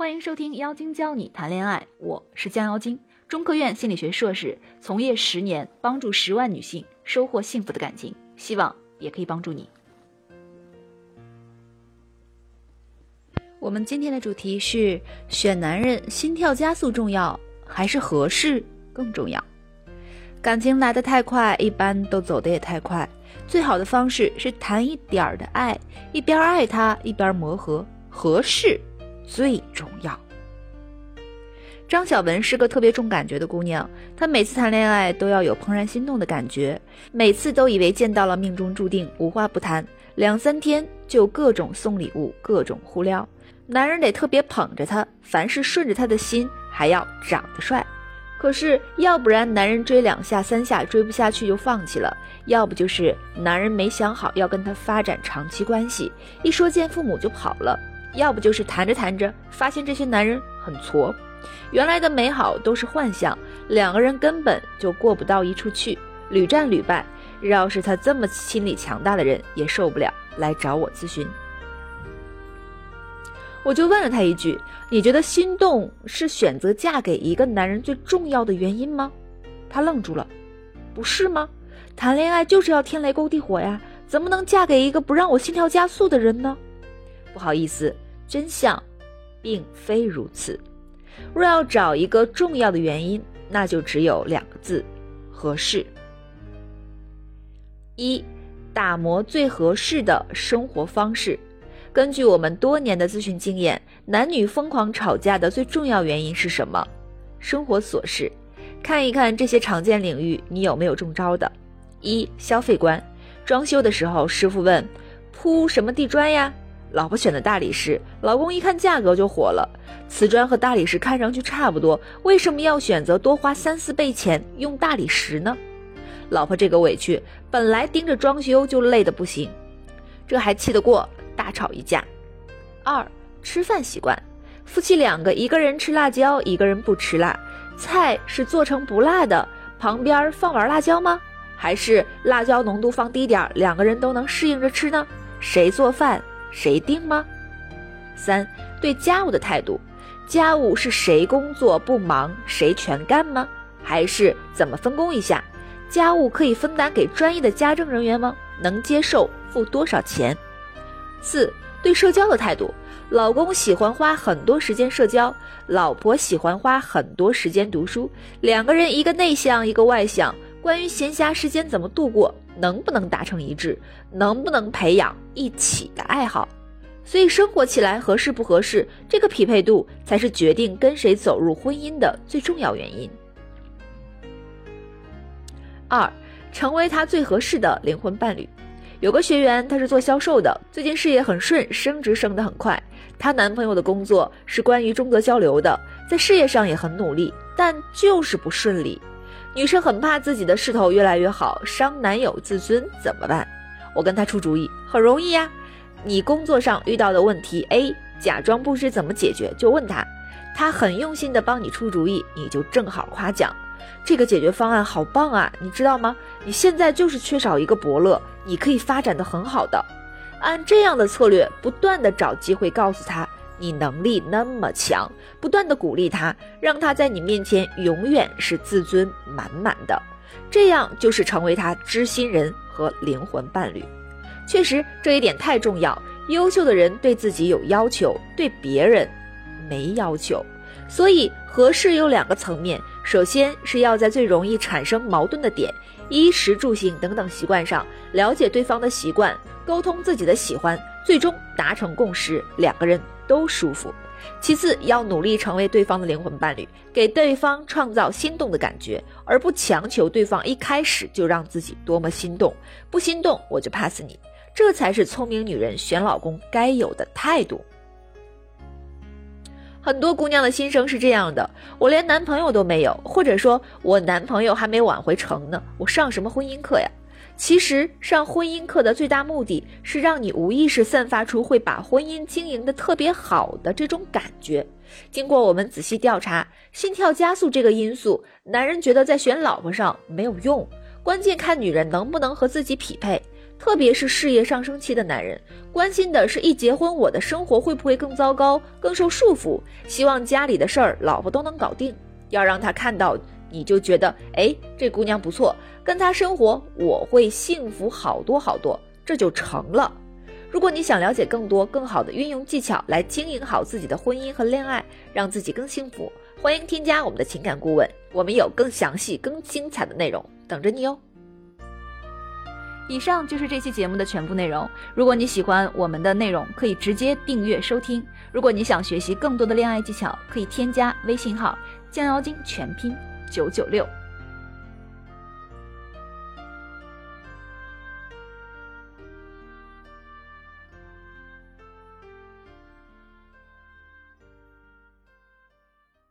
欢迎收听妖精教你谈恋爱，我是江妖精，中科院心理学硕士，从业十年，帮助十万女性收获幸福的感情，希望也可以帮助你。我们今天的主题是：选男人心跳加速重要还是合适更重要？感情来得太快，一般都走得也太快。最好的方式是谈一点儿的爱，一边爱他一边磨合，合适最重要。张小文是个特别重感觉的姑娘，她每次谈恋爱都要有怦然心动的感觉，每次都以为见到了命中注定，无话不谈，两三天就各种送礼物，各种互撩。男人得特别捧着她，凡事顺着她的心，还要长得帅。可是，要不然男人追两下三下追不下去就放弃了，要不就是男人没想好要跟她发展长期关系，一说见父母就跑了，要不就是谈着谈着发现这些男人很挫，原来的美好都是幻想，两个人根本就过不到一处去，屡战屡败。要是他这么心理强大的人也受不了，来找我咨询。我就问了他一句：“你觉得心动是选择嫁给一个男人最重要的原因吗？”他愣住了，“不是吗？谈恋爱就是要天雷勾地火呀，怎么能嫁给一个不让我心跳加速的人呢？”不好意思，真相并非如此。若要找一个重要的原因，那就只有两个字：合适。一，打磨最合适的生活方式。根据我们多年的咨询经验，男女疯狂吵架的最重要原因是什么？生活琐事。看一看这些常见领域，你有没有中招的？一、消费观。装修的时候，师傅问铺什么地砖呀？老婆选的大理石，老公一看价格就火了。瓷砖和大理石看上去差不多，为什么要选择多花三四倍钱用大理石呢？老婆这个委屈，本来盯着装修就累得不行，这还气得过？大吵一架。二吃饭习惯，夫妻两个，一个人吃辣椒，一个人不吃辣。菜是做成不辣的，旁边放碗辣椒吗？还是辣椒浓度放低点，两个人都能适应着吃呢？谁做饭谁定吗？三对家务的态度，家务是谁工作不忙谁全干吗？还是怎么分工一下？家务可以分担给专业的家政人员吗？能接受付多少钱？四对社交的态度，老公喜欢花很多时间社交，老婆喜欢花很多时间读书，两个人一个内向一个外向，关于闲暇时间怎么度过，能不能达成一致，能不能培养一起的爱好，所以生活起来合适不合适，这个匹配度才是决定跟谁走入婚姻的最重要原因。二，成为他最合适的灵魂伴侣。有个学员，她是做销售的，最近事业很顺，升职升得很快。她男朋友的工作是关于中德交流的，在事业上也很努力，但就是不顺利。女生很怕自己的势头越来越好，伤男友自尊，怎么办？我跟她出主意，很容易呀。你工作上遇到的问题 A，假装不知怎么解决，就问他，他很用心的帮你出主意，你就正好夸奖。这个解决方案好棒啊，你知道吗？你现在就是缺少一个伯乐，你可以发展的很好的。按这样的策略，不断的找机会告诉他你能力那么强，不断的鼓励他，让他在你面前永远是自尊满满的，这样就是成为他知心人和灵魂伴侣。确实，这一点太重要。优秀的人对自己有要求，对别人没要求，所以合适有两个层面。首先是要在最容易产生矛盾的点，衣食住行等等习惯上了解对方的习惯，沟通自己的喜欢，最终达成共识，两个人都舒服。其次要努力成为对方的灵魂伴侣，给对方创造心动的感觉，而不强求对方一开始就让自己多么心动。不心动我就 pass 你，这才是聪明女人选老公该有的态度。很多姑娘的心声是这样的：我连男朋友都没有，或者说我男朋友还没挽回成呢，我上什么婚姻课呀？其实上婚姻课的最大目的是让你无意识散发出会把婚姻经营的特别好的这种感觉。经过我们仔细调查，心跳加速这个因素，男人觉得在选老婆上没有用，关键看女人能不能和自己匹配。特别是事业上升期的男人，关心的是一结婚我的生活会不会更糟糕、更受束缚，希望家里的事儿老婆都能搞定。要让他看到，你就觉得，哎，这姑娘不错，跟她生活我会幸福好多好多，这就成了。如果你想了解更多、更好的运用技巧来经营好自己的婚姻和恋爱，让自己更幸福，欢迎添加我们的情感顾问，我们有更详细、更精彩的内容等着你哦。以上就是这期节目的全部内容。如果你喜欢我们的内容，可以直接订阅收听。如果你想学习更多的恋爱技巧，可以添加微信号“降妖精”全拼九九六。